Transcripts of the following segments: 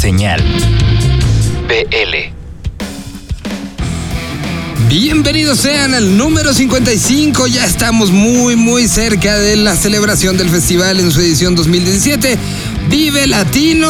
Señal BL. Bienvenidos sean al número 55, ya estamos muy muy cerca de la celebración del festival en su edición 2017. Vive Latino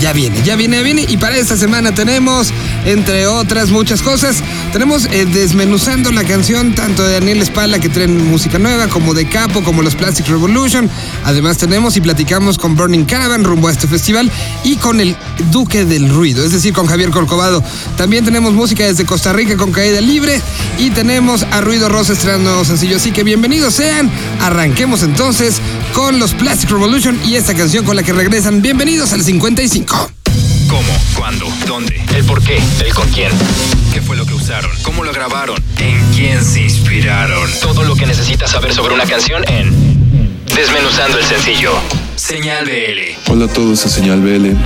ya viene, ya viene, ya viene. Y para esta semana tenemos, entre otras muchas cosas, tenemos eh, desmenuzando la canción tanto de Daniel Espala que traen música nueva, como de Capo, como los Plastic Revolution. Además tenemos y platicamos con Burning Caravan rumbo a este festival y con el Duque del Ruido, es decir, con Javier Corcovado. También tenemos música desde Costa Rica con Caída Libre y tenemos a Ruido Rosa estrenando nuevo sencillo. Así que bienvenidos sean. Arranquemos entonces con los Plastic Revolution y esta canción con la que regresan. Bienvenidos al 55. ¿Cuándo? ¿Dónde? ¿El por qué? ¿El con quién? ¿Qué fue lo que usaron? ¿Cómo lo grabaron? ¿En quién se inspiraron? Todo lo que necesitas saber sobre una canción en Desmenuzando el sencillo. Señal BL. Hola a todos a Señal BL.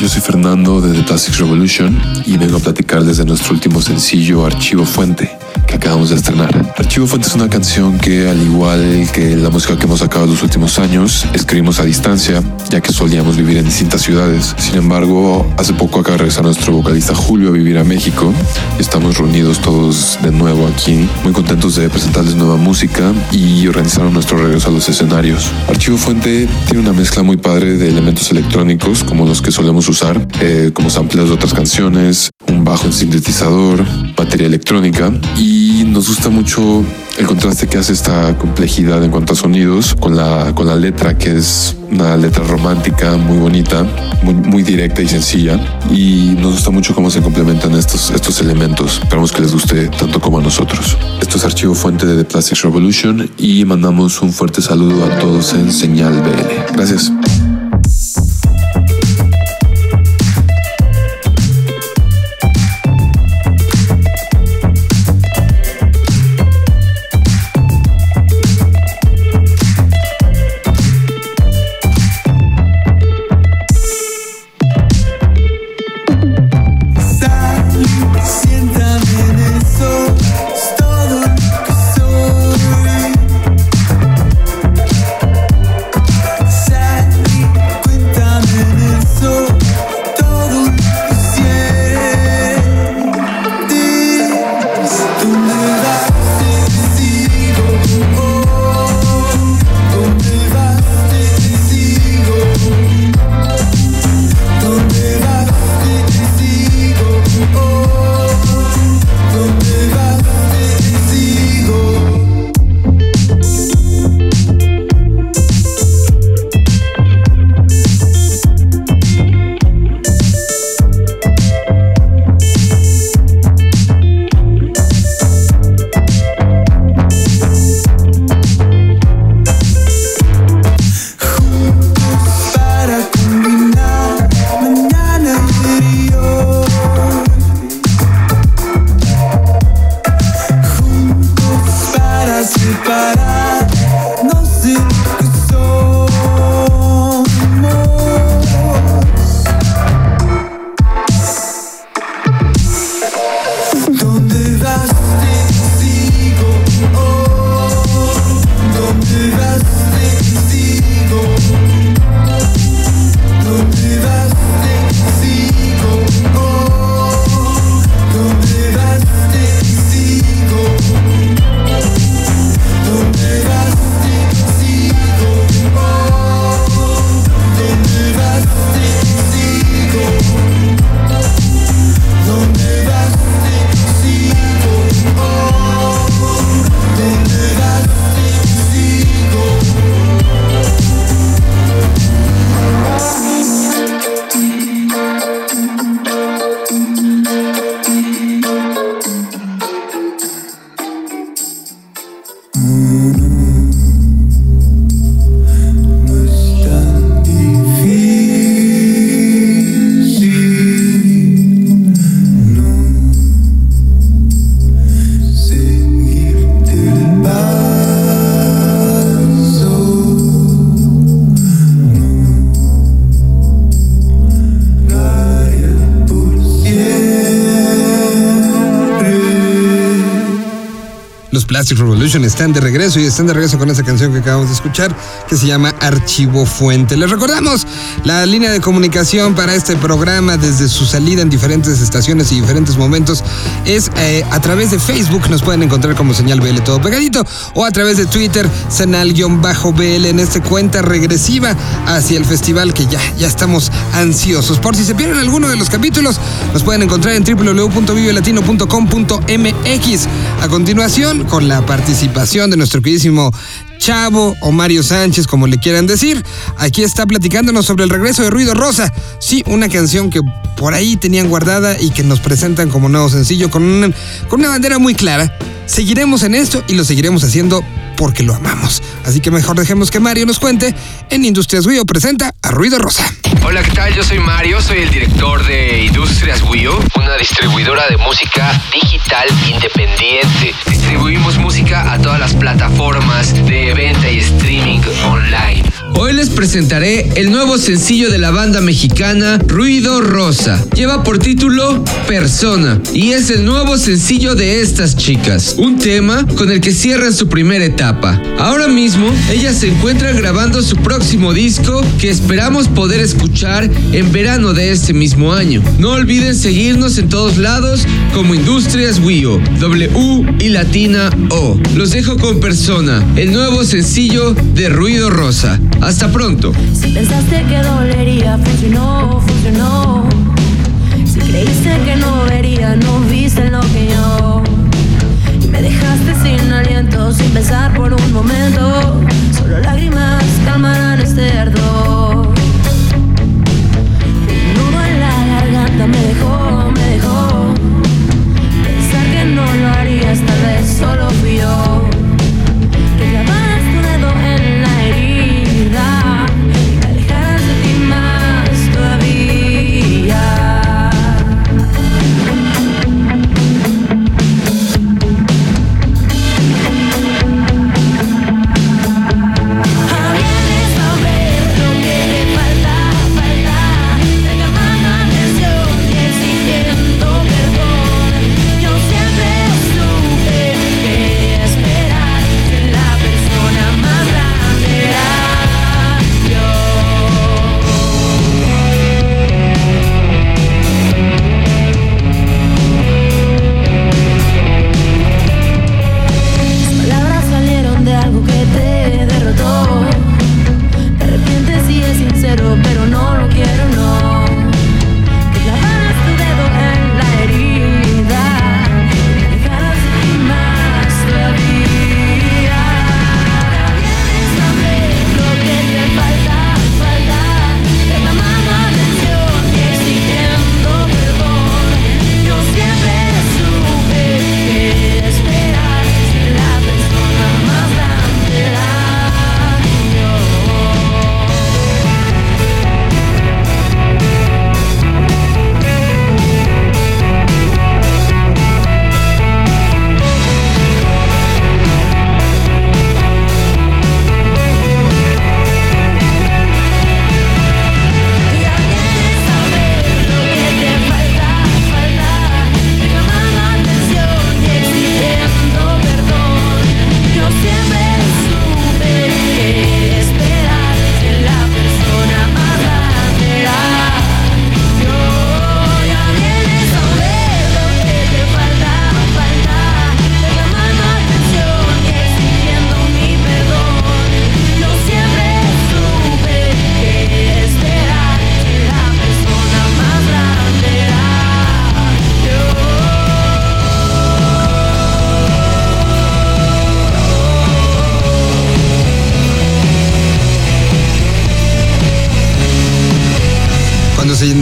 Yo soy Fernando de The Plastics Revolution y vengo a platicarles de nuestro último sencillo Archivo Fuente que acabamos de estrenar. Archivo Fuente es una canción que, al igual que la música que hemos sacado en los últimos años, escribimos a distancia, ya que solíamos vivir en distintas ciudades. Sin embargo, hace poco acaba de regresar nuestro vocalista Julio a vivir a México. Estamos reunidos todos de nuevo aquí, muy contentos de presentarles nueva música y organizar nuestro regreso a los escenarios. Archivo Fuente tiene una mezcla muy padre de elementos electrónicos como los que solemos usar, eh, como samples de otras canciones, un bajo en sintetizador, batería electrónica y nos gusta mucho el contraste que hace esta complejidad en cuanto a sonidos con la, con la letra que es una letra romántica muy bonita, muy, muy directa y sencilla y nos gusta mucho cómo se complementan estos, estos elementos. Esperamos que les guste tanto como a nosotros. Esto es Archivo Fuente de The Plastics Revolution y mandamos un fuerte saludo a todos en Señal BL. Gracias. Plastic Revolution están de regreso y están de regreso con esa canción que acabamos de escuchar que se llama Archivo Fuente. Les recordamos la línea de comunicación para este programa desde su salida en diferentes estaciones y diferentes momentos es eh, a través de Facebook, nos pueden encontrar como señal BL todo pegadito o a través de Twitter, senal-BL en esta cuenta regresiva hacia el festival que ya, ya estamos ansiosos. Por si se pierden alguno de los capítulos, nos pueden encontrar en www.vivelatino.com.mx. A continuación, con la participación de nuestro queridísimo Chavo o Mario Sánchez, como le quieran decir, aquí está platicándonos sobre el regreso de Ruido Rosa. Sí, una canción que por ahí tenían guardada y que nos presentan como nuevo sencillo con con una bandera muy clara. Seguiremos en esto y lo seguiremos haciendo porque lo amamos. Así que mejor dejemos que Mario nos cuente. En Industrias Wio presenta a Ruido Rosa. Hola, ¿qué tal? Yo soy Mario, soy el director de Industrias Wio, una distribuidora de música digital independiente. Distribuimos música a todas las plataformas de venta y streaming online. Hoy les presentaré el nuevo sencillo de la banda mexicana Ruido Rosa. Lleva por título Persona y es el nuevo sencillo de estas chicas. Un tema con el que cierran su primera etapa. Ahora mismo, ellas se encuentran grabando su próximo disco que esperamos poder escuchar en verano de este mismo año. No olviden seguirnos en todos lados como Industrias WIO, W y Latina O. Los dejo con Persona, el nuevo sencillo de Ruido Rosa. Hasta pronto. Si pensaste que dolería, funcionó, funcionó. Si creíste que no vería, no viste lo que yo. Me dejaste sin aliento, sin pensar por un momento. Solo lágrimas calmarán este ardor.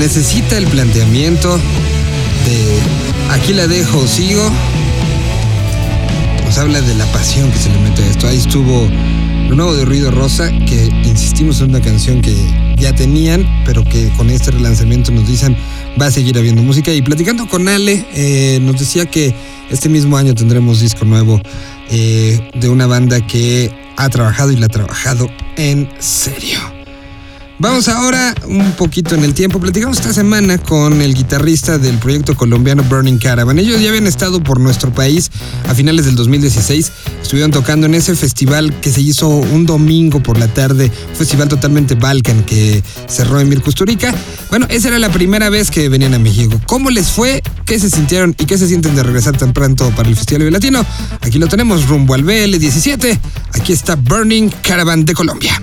Necesita el planteamiento de aquí la dejo sigo, nos habla de la pasión que se le mete a esto. Ahí estuvo lo nuevo de Ruido Rosa, que insistimos en una canción que ya tenían, pero que con este relanzamiento nos dicen va a seguir habiendo música. Y platicando con Ale, eh, nos decía que este mismo año tendremos disco nuevo eh, de una banda que ha trabajado y la ha trabajado en serio. Vamos ahora un poquito en el tiempo. Platicamos esta semana con el guitarrista del proyecto colombiano Burning Caravan. Ellos ya habían estado por nuestro país a finales del 2016. Estuvieron tocando en ese festival que se hizo un domingo por la tarde, un festival totalmente Balkan que cerró en Mircusturica. Bueno, esa era la primera vez que venían a México. ¿Cómo les fue? ¿Qué se sintieron y qué se sienten de regresar tan pronto para el Festival Vive Latino? Aquí lo tenemos rumbo al BL17. Aquí está Burning Caravan de Colombia.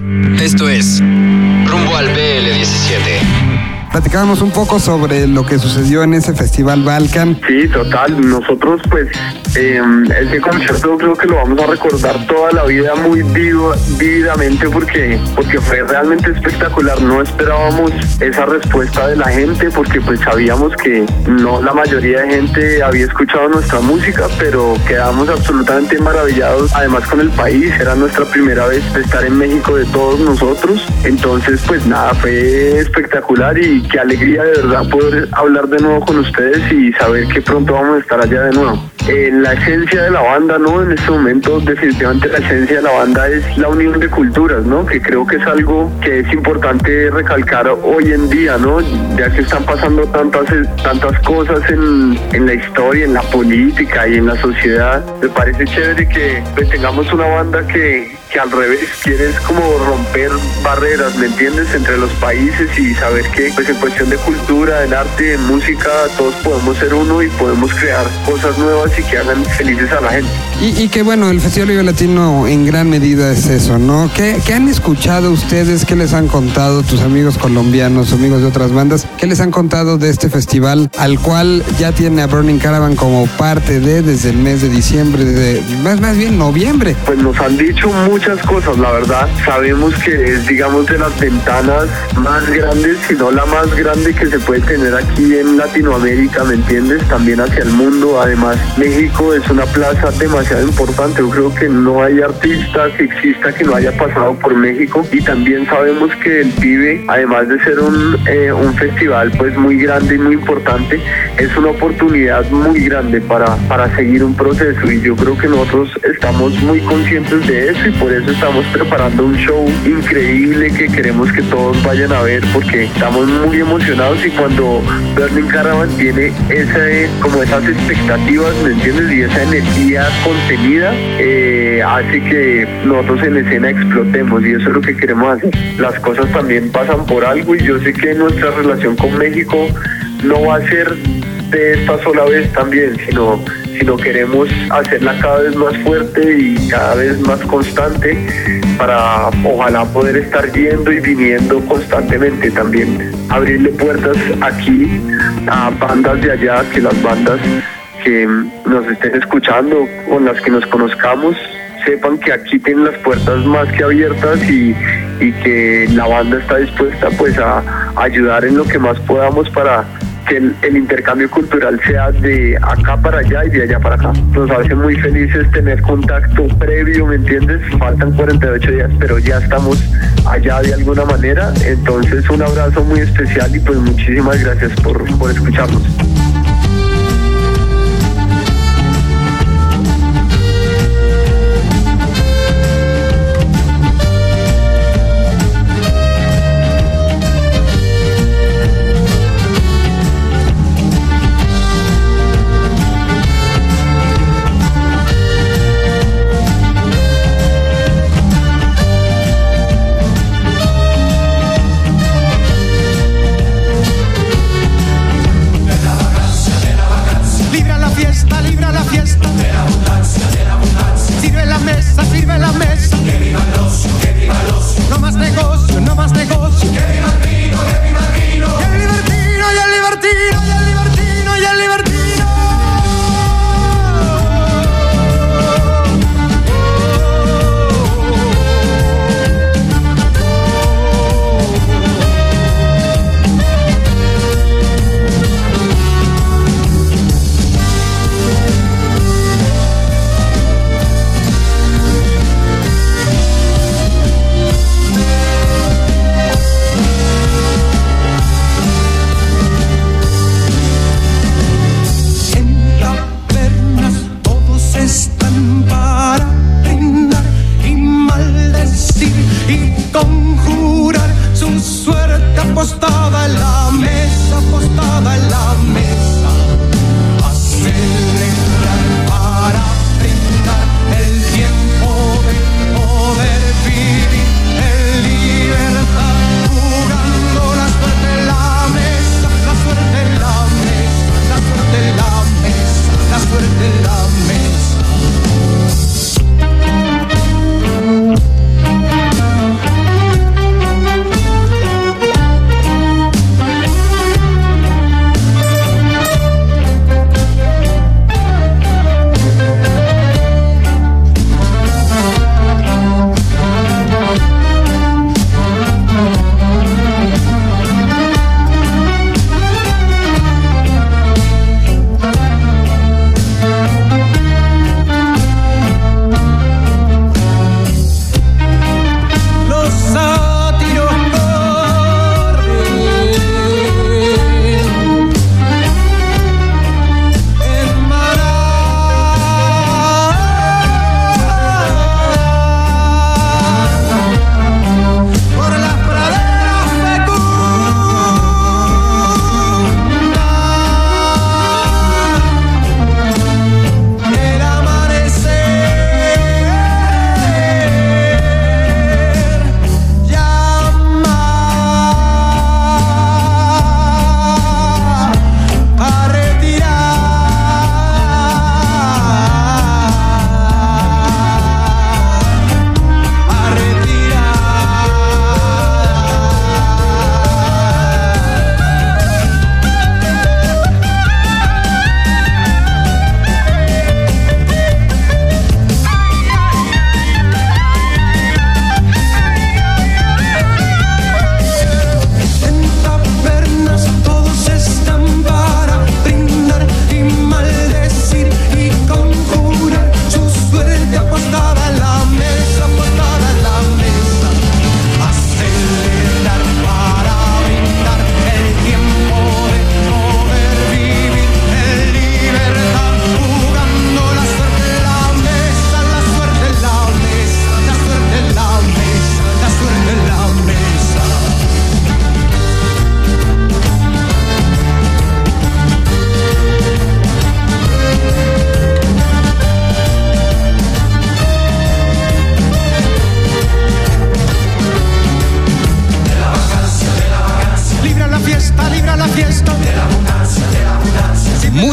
Esto es Rumbo al BL17. Platicábamos un poco sobre lo que sucedió en ese festival Balkan. Sí, total. Nosotros, pues, eh, ese concierto creo que lo vamos a recordar toda la vida muy vivo, vívidamente porque, porque fue realmente espectacular. No esperábamos esa respuesta de la gente porque pues sabíamos que no la mayoría de gente había escuchado nuestra música, pero quedamos absolutamente maravillados. Además con el país, era nuestra primera vez de estar en México de todos nosotros. Entonces, pues nada, fue espectacular y qué alegría de verdad poder hablar de nuevo con ustedes y saber que pronto vamos a estar allá de nuevo. Eh, la esencia de la banda, ¿no? En este momento definitivamente la esencia de la banda es la unión de culturas, ¿no? Que creo que es algo que es importante recalcar hoy en día, ¿no? Ya que están pasando tantas, tantas cosas en, en la historia, en la política y en la sociedad, me parece chévere que pues, tengamos una banda que, que al revés quiere es como romper barreras, ¿me entiendes? Entre los países y saber que pues en cuestión de cultura, en arte, en música, todos podemos ser uno y podemos crear cosas nuevas y que hagan felices a la gente. Y, y que bueno, el Festival Vive Latino en gran medida es eso, ¿no? ¿Qué, ¿Qué, han escuchado ustedes? ¿Qué les han contado tus amigos colombianos, amigos de otras bandas? ¿Qué les han contado de este festival al cual ya tiene a Burning Caravan como parte de desde el mes de diciembre, de, más, más bien noviembre? Pues nos han dicho muchas cosas, la verdad. Sabemos que es, digamos, de las ventanas más grandes, si no la más grande que se puede tener aquí en Latinoamérica, ¿me entiendes? También hacia el mundo. Además, México es una plaza demasiado importante. Yo creo que no hay artista que exista que no haya pasado por México. Y también sabemos que el Vive, además de ser un, eh, un festival pues muy grande y muy importante, es una oportunidad muy grande para, para seguir un proceso. Y yo creo que nosotros estamos muy conscientes de eso y eso estamos preparando un show increíble que queremos que todos vayan a ver porque estamos muy emocionados y cuando Burning Caravan tiene ese, como esas expectativas, ¿me entiendes? Y esa energía contenida eh, hace que nosotros en escena explotemos y eso es lo que queremos hacer. Las cosas también pasan por algo y yo sé que nuestra relación con México no va a ser de esta sola vez también, sino, sino queremos hacerla cada vez más fuerte y cada vez más constante para ojalá poder estar yendo y viniendo constantemente. También, abrirle puertas aquí a bandas de allá, que las bandas que nos estén escuchando, con las que nos conozcamos, sepan que aquí tienen las puertas más que abiertas y, y que la banda está dispuesta pues a, a ayudar en lo que más podamos para que el, el, intercambio cultural sea de acá para allá y de allá para acá. Nos hace muy felices tener contacto previo, ¿me entiendes? Faltan 48 días, pero ya estamos allá de alguna manera. Entonces un abrazo muy especial y pues muchísimas gracias por, por escucharnos.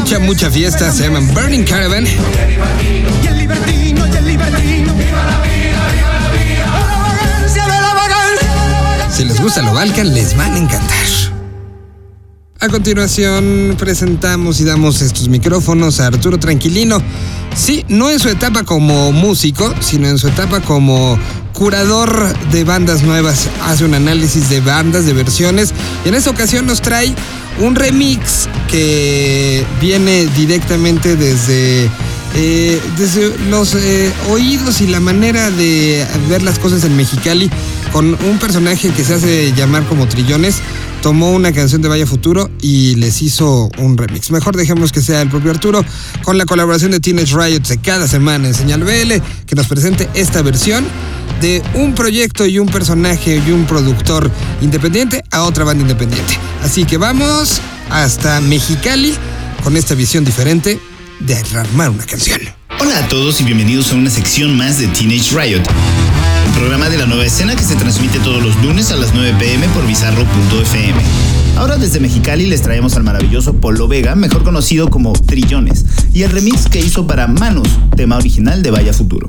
Mucha, mucha fiesta, se llaman Burning Caravan. Si les gusta lo Balkan, les van a encantar. A continuación, presentamos y damos estos micrófonos a Arturo Tranquilino. Sí, no en su etapa como músico, sino en su etapa como curador de bandas nuevas. Hace un análisis de bandas, de versiones. Y en esta ocasión nos trae un remix que viene directamente desde eh, desde los eh, oídos y la manera de ver las cosas en Mexicali, con un personaje que se hace llamar como Trillones, tomó una canción de Vaya Futuro y les hizo un remix. Mejor dejemos que sea el propio Arturo, con la colaboración de Teenage Riot de cada semana en Señal BL, que nos presente esta versión de un proyecto y un personaje y un productor independiente a otra banda independiente. Así que vamos hasta Mexicali con esta visión diferente de armar una canción. Hola a todos y bienvenidos a una sección más de Teenage Riot, programa de la nueva escena que se transmite todos los lunes a las 9 pm por bizarro.fm. Ahora desde Mexicali les traemos al maravilloso Polo Vega, mejor conocido como Trillones, y el remix que hizo para Manos, tema original de Vaya Futuro.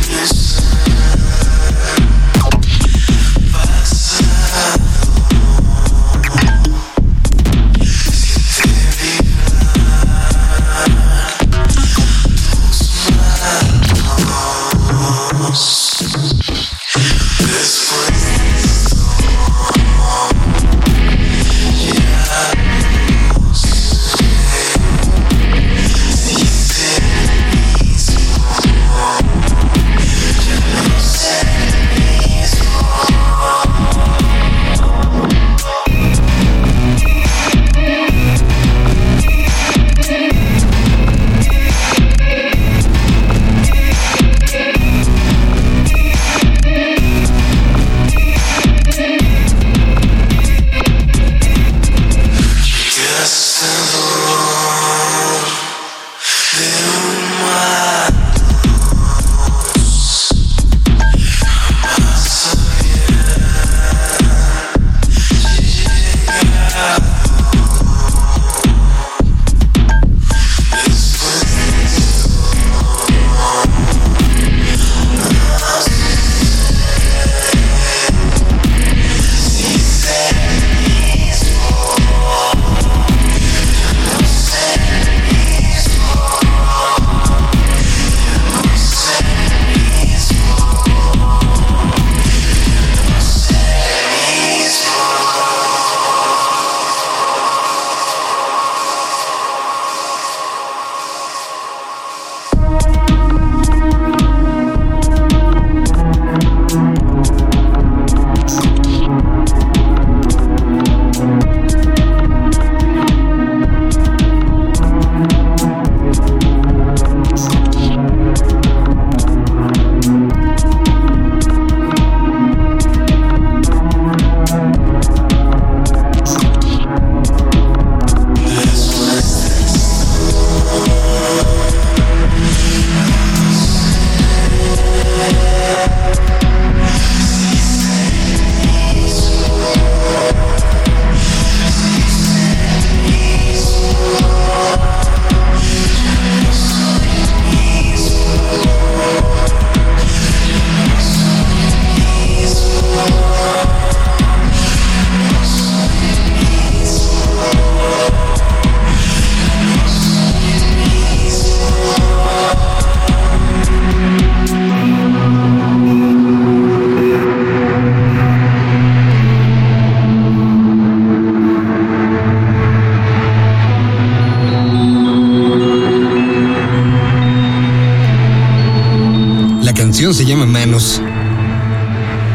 se llama Manos,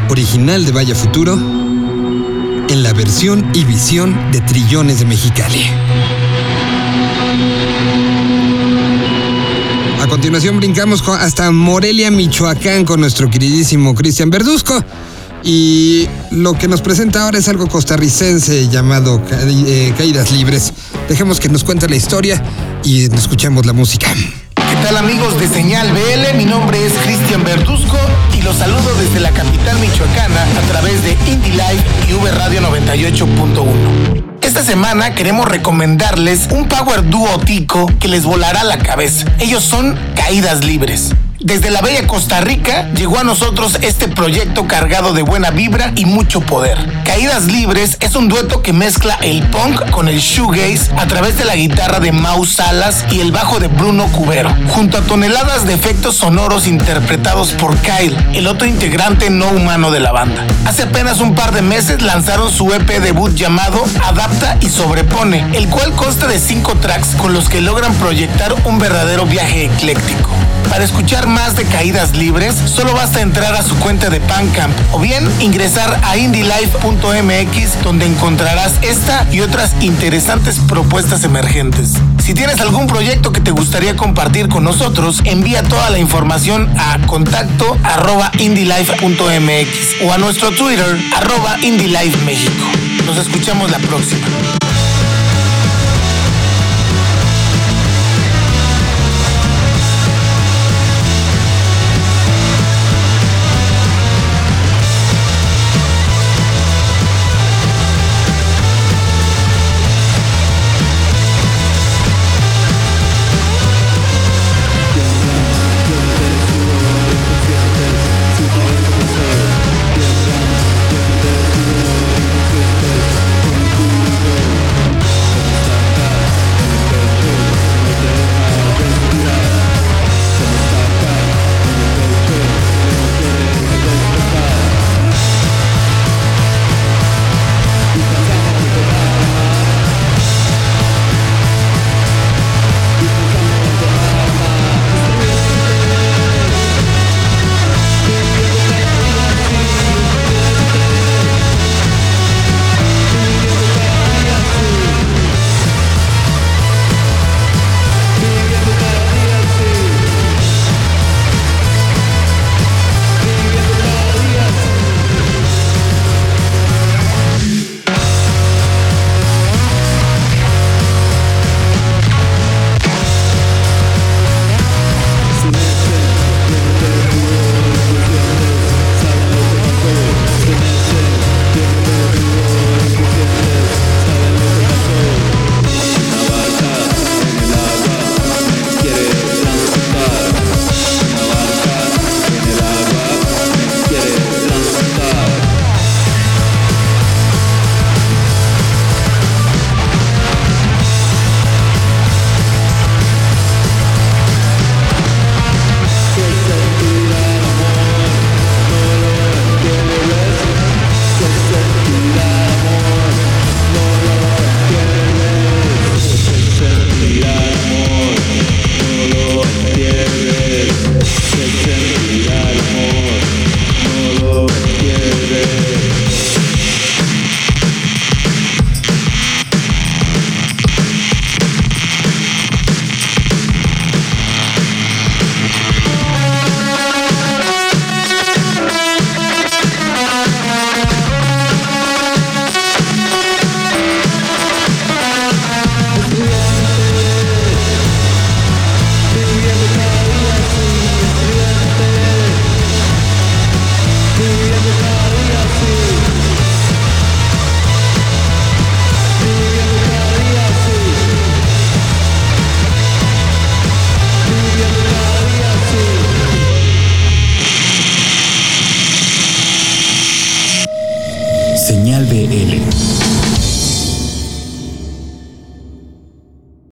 original de Vaya Futuro, en la versión y visión de Trillones de Mexicali. A continuación brincamos hasta Morelia, Michoacán, con nuestro queridísimo Cristian Verduzco. Y lo que nos presenta ahora es algo costarricense llamado eh, Caídas Libres. Dejemos que nos cuente la historia y escuchemos la música. ¿Qué tal amigos de Señal BL? Mi nombre es Cristian Verduzco y los saludo desde la capital michoacana a través de Indie Live y V Radio 98.1. Esta semana queremos recomendarles un power duo tico que les volará la cabeza. Ellos son Caídas Libres. Desde la bella Costa Rica llegó a nosotros este proyecto cargado de buena vibra y mucho poder. Caídas Libres es un dueto que mezcla el punk con el shoegaze a través de la guitarra de Mau Salas y el bajo de Bruno Cubero, junto a toneladas de efectos sonoros interpretados por Kyle, el otro integrante no humano de la banda. Hace apenas un par de meses lanzaron su EP debut llamado Adapta y Sobrepone, el cual consta de cinco tracks con los que logran proyectar un verdadero viaje ecléctico. Para escuchar más de Caídas Libres, solo basta entrar a su cuenta de Bandcamp o bien ingresar a indielife.mx donde encontrarás esta y otras interesantes propuestas emergentes. Si tienes algún proyecto que te gustaría compartir con nosotros, envía toda la información a contacto arroba o a nuestro Twitter arroba. Nos escuchamos la próxima.